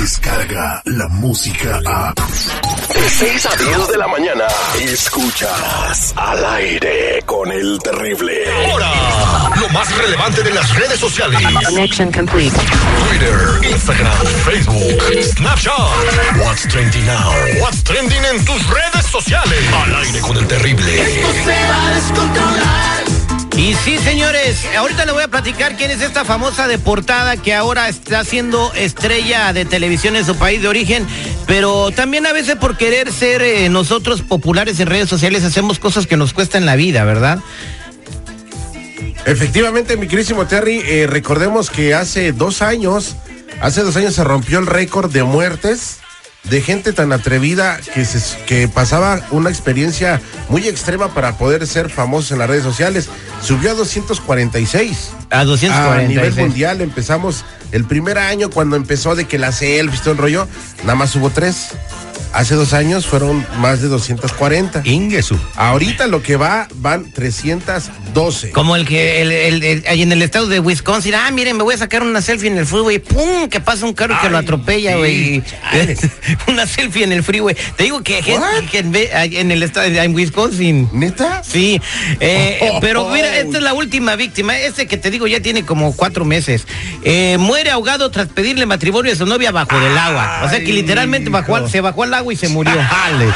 Descarga la música a. De 6 a 10 de la mañana. Escuchas al aire con el terrible. Ahora, lo más relevante de las redes sociales. Connection complete. Twitter, Instagram, Facebook, Snapchat. What's trending now? What's trending en tus redes sociales. Al aire con el terrible. Y sí, señores, ahorita le voy a platicar quién es esta famosa deportada que ahora está siendo estrella de televisión en su país de origen, pero también a veces por querer ser eh, nosotros populares en redes sociales hacemos cosas que nos cuestan la vida, ¿verdad? Efectivamente, mi querísimo Terry, eh, recordemos que hace dos años, hace dos años se rompió el récord de muertes de gente tan atrevida que, se, que pasaba una experiencia muy extrema para poder ser famosos en las redes sociales. Subió a 246. A 246. A nivel mundial empezamos el primer año cuando empezó de que la selfie, todo el rollo, nada más hubo tres. Hace dos años fueron más de 240. Ingesu. Ahorita lo que va, van 312. Como el que el, el- el- ahí en el estado de Wisconsin, ah, miren, me voy a sacar una selfie en el freeway, pum, que pasa un carro que lo atropella, güey. una selfie en el freeway. Te digo que que en, en el estado de en Wisconsin. ¿Neta? Sí. Eh, Oh, pero oh. mira, esta es la última víctima. Este que te digo ya tiene como cuatro meses. Eh, muere ahogado tras pedirle matrimonio a su novia bajo del agua. O sea que Ay, literalmente bajó al- se bajó al agua y se murió. Dale.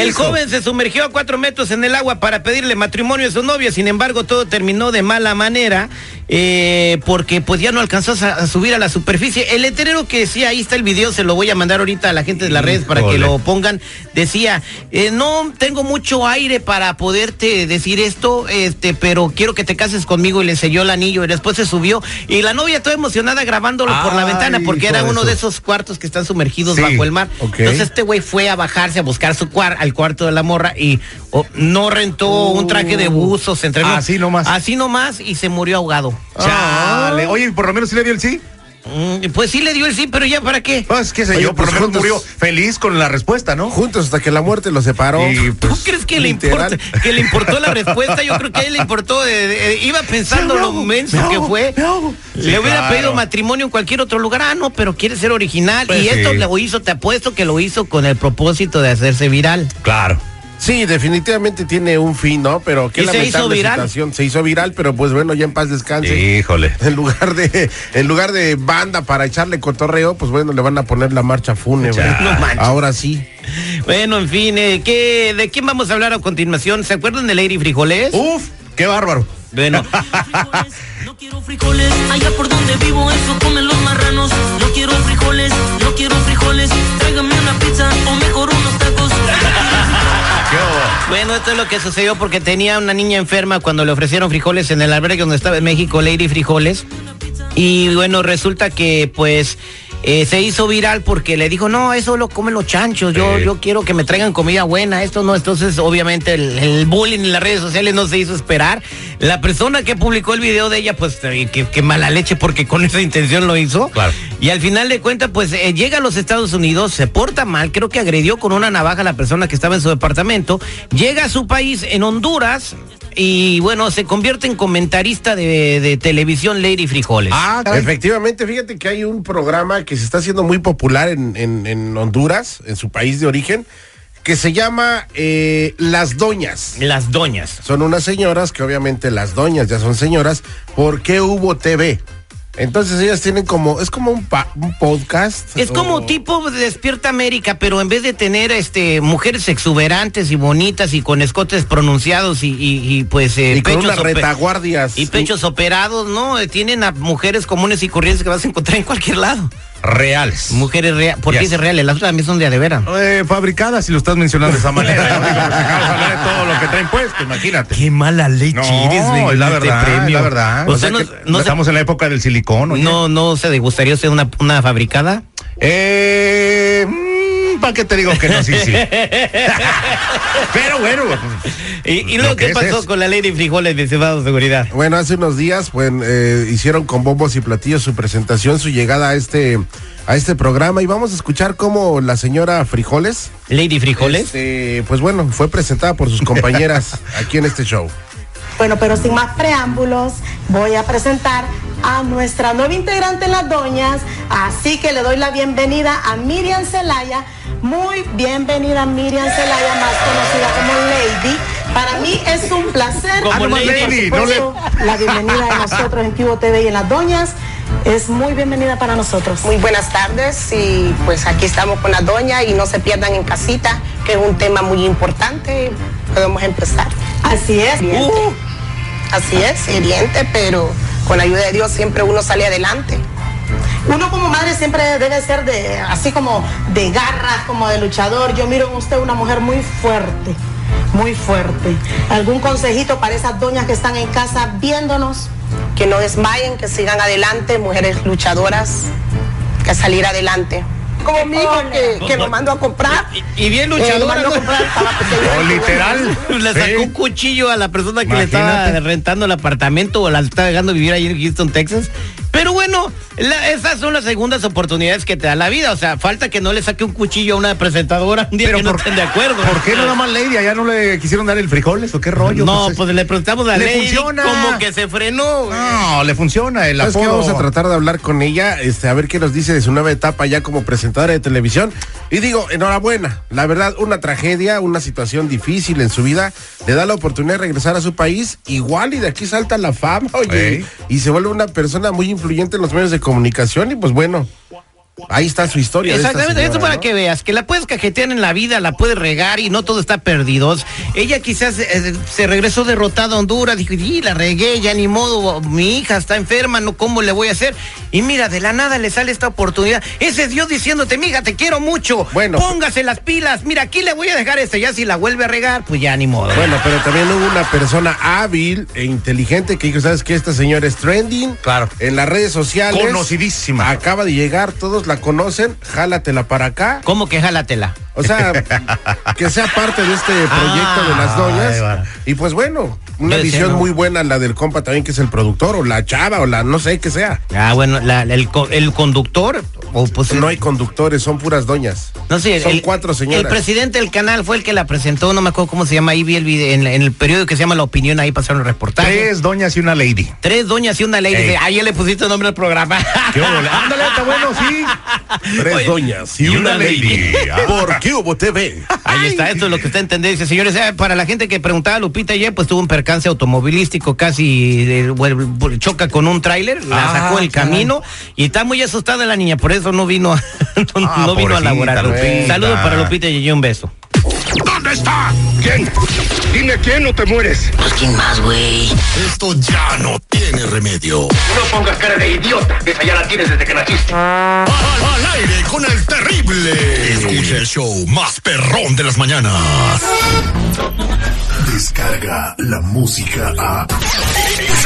El joven se sumergió a cuatro metros en el agua para pedirle matrimonio a su novia, sin embargo todo terminó de mala manera eh, porque pues ya no alcanzó a, a subir a la superficie. El letrero que decía, ahí está el video, se lo voy a mandar ahorita a la gente de las redes para que lo pongan, decía, eh, no tengo mucho aire para poderte decir esto, este, pero quiero que te cases conmigo y le enseñó el anillo y después se subió y la novia toda emocionada grabándolo por la ventana porque era uno de esos cuartos que están sumergidos Sí, bajo el mar. Entonces este güey fue a bajarse a buscar su cuar al cuarto de la morra y oh, no rentó un traje de buzo, se entrenó. Así nomás. Así nomás y se murió ahogado. Chale. Oye, por lo menos sí le dio el sí. Mm, Pues sí le dio el sí, pero ya para qué. Pues qué sé Oye, yo, por pues lo menos juntos- murió feliz con la respuesta, ¿no? Juntos hasta que la muerte los separó. Y, ¿Tú pues, crees que le literal. importa, que le importó la respuesta? Yo creo que a él le importó, de- de- iba pensando lo menso que fue. le hubiera claro. pedido matrimonio en cualquier otro lugar. Ah, no, pero quiere ser original. Pues y esto sí. lo hizo, te apuesto que lo hizo con el propósito de hacerse viral. Claro. Sí, definitivamente tiene un fin, ¿no? Pero qué Y se hizo lamentable viral. situación. Se hizo viral, pero pues bueno, ya en paz descanse. Híjole. En lugar de, en lugar de banda para echarle cotorreo, pues bueno, le van a poner la marcha fúnebre. No manches. Ahora sí. Bueno, en fin, eh, ¿qué, ¿de quién vamos a hablar a continuación? ¿Se acuerdan de Lady Frijoles? Uf, qué bárbaro. Bueno, No quiero frijoles, allá por donde vivo eso comen los marranos. No quiero frijoles, no quiero frijoles. Tráigame una pizza o mejor. Bueno, esto es lo que sucedió porque tenía una niña enferma cuando le ofrecieron frijoles en el albergue donde estaba en México, Lady Frijoles. Y bueno, resulta que pues eh, se hizo viral porque le dijo, no, eso lo comen los chanchos, yo, Sí. yo quiero que me traigan comida buena, esto no. Entonces, obviamente, el, el bullying en las redes sociales no se hizo esperar. La persona que publicó el video de ella, pues, eh, que, que mala leche porque con esa intención lo hizo. Claro. Y al final de cuentas, pues, eh, llega a los Estados Unidos, se porta mal, creo que agredió con una navaja a la persona que estaba en su departamento, llega a su país, en Honduras, y bueno, se convierte en comentarista de, de televisión Lady Frijoles. Ah, caray. Efectivamente, fíjate que hay un programa que se está haciendo muy popular en, en- en Honduras, en su país de origen, que se llama eh, Las Doñas. Las doñas. Son unas señoras que obviamente las doñas ya son señoras. ¿Por qué hubo TV? Entonces ellas tienen como, es como un, pa- un podcast. Es como tipo de Despierta América, pero en vez de tener este mujeres exuberantes y bonitas y con escotes pronunciados y, y- y, pues eh, Y con unas ope- retaguardias. y pechos operados, ¿no? Eh, Tienen a mujeres comunes y corrientes que vas a encontrar en cualquier lado. Reales. Mujeres reales. ¿Por qué Yes. dice reales? Las otras también son de a de veras. Eh, fabricadas, si lo estás mencionando de esa manera. lo que traen puesto, imagínate. Qué mala leche No, eres, güey, es la este verdad, premio. es la verdad. O sea, no, que no se- estamos en la época del silicón, oye. no, no se degustaría usted una, una fabricada. Eh, ¿Para qué te digo que no? Sí, sí. Pero bueno. ¿Y, y Lo luego que qué pasó es. con la ley de frijoles de cebado seguridad? Bueno, hace unos días, pues, eh, hicieron con bombos y platillos su presentación, su llegada a este, a este programa y vamos a escuchar cómo la señora Frijoles, Lady Frijoles. este, pues bueno, fue presentada por sus compañeras aquí en este show. Bueno, pero sin más preámbulos, voy a presentar a nuestra nueva integrante en las doñas, así que le doy la bienvenida a Miriam Celaya. Muy bienvenida Miriam Celaya, más conocida como Lady. Para mí es un placer. Como Lady, no le- La bienvenida de nosotros en Cubo TV y en las doñas es muy bienvenida para nosotros. Muy buenas tardes y pues aquí estamos con la doña y no se pierdan en casita, que es un tema muy importante. Podemos empezar. Así es. Hiriente. Así es, hiriente, pero con la ayuda de Dios siempre uno sale adelante. Uno como madre siempre debe ser de, así como de garras, como de luchador. Yo miro en usted una mujer muy fuerte, muy fuerte. ¿Algún consejito para esas doñas que están en casa viéndonos? Que no desmayen, que sigan adelante, mujeres luchadoras, que salir adelante. Como mi hijo que, que lo mando a comprar. Y, y bien Eh, lo luchadora. a ¿no? comprar, estaba pequeño. O literal. Le sacó un cuchillo a la persona que le estaba rentando el apartamento o la estaba dejando vivir ahí en Houston, Texas. Pero bueno, la- esas son las segundas oportunidades que te da la vida. O sea, falta que no le saque un cuchillo a una presentadora un día Pero que no estén de acuerdo. ¿Por qué nada más Lady? ¿Allá no le quisieron dar el frijoles o qué rollo? No, es- pues le preguntamos a Le Lady funciona. como que se frenó. No, le funciona el apodo. Vamos a tratar de hablar con ella, este, a ver qué nos dice de su nueva etapa ya como presentadora de televisión. Y digo, enhorabuena. La verdad, una tragedia, una situación difícil en su vida, le da la oportunidad de regresar a su país, igual y de aquí salta la fama, oye, y se vuelve una persona muy influyente en los medios de comunicación y pues bueno, ahí está su historia. esta Exactamente, señora, eso para ¿no? que veas, que la puedes cajetear en la vida, la puedes regar y no todo está perdido. Ella quizás eh, se regresó derrotada a Honduras, dijo, y la regué, ya ni modo, mi hija está enferma, no, ¿cómo le voy a hacer? Y mira, de la nada le sale esta oportunidad. Ese es Dios diciéndote, mija, te quiero mucho. Bueno. Póngase las pilas, mira, aquí le voy a dejar este, ya si la vuelve a regar, pues ya ni modo. Bueno, pero también hubo una persona hábil e inteligente que dijo, ¿sabes qué? Esta señora es trending. Claro. En las redes sociales. Conocidísima. Acaba de llegar, todos la conocen. Jálatela para acá. ¿Cómo que jálatela? O sea, que sea parte de este proyecto de las Ay, doñas. Y pues bueno, una visión ¿no? muy buena la del compa también, que es el productor, o la chava, o la no sé qué sea. Ah, bueno, la- el, el conductor, o pues No hay conductores, son puras doñas. No sé, Son el, cuatro El señoras. presidente del canal fue el que la presentó, no me acuerdo cómo se llama, ahí vi el video, en, en el periódico que se llama La Opinión, ahí pasaron el reportaje. Tres doñas y una lady. Tres doñas y una ley. Ey. Dice, ah, ya le pusiste nombre al programa. Ándale, está bueno, sí. Tres Oye, doñas y una lady. Por qué hubo TV. Ahí está, esto es lo que está en tendencia, señores. Eh, para la gente que preguntaba, Lupita ayer, pues tuvo un percance automovilístico, casi eh, choca con un tráiler, la Ah, sacó el caray. camino y está muy asustada la niña, por eso no vino a, no, Ah, no vino a laborar. Saludos para Lupita y un beso. ¿Dónde está? ¿Quién? Dime quién no te mueres. Pues quién más, güey. Esto ya no tiene remedio. No pongas cara de idiota. Esa ya la tienes desde que naciste. Al, al aire con el terrible. Escucha el show más perrón de las mañanas. Descarga la música a.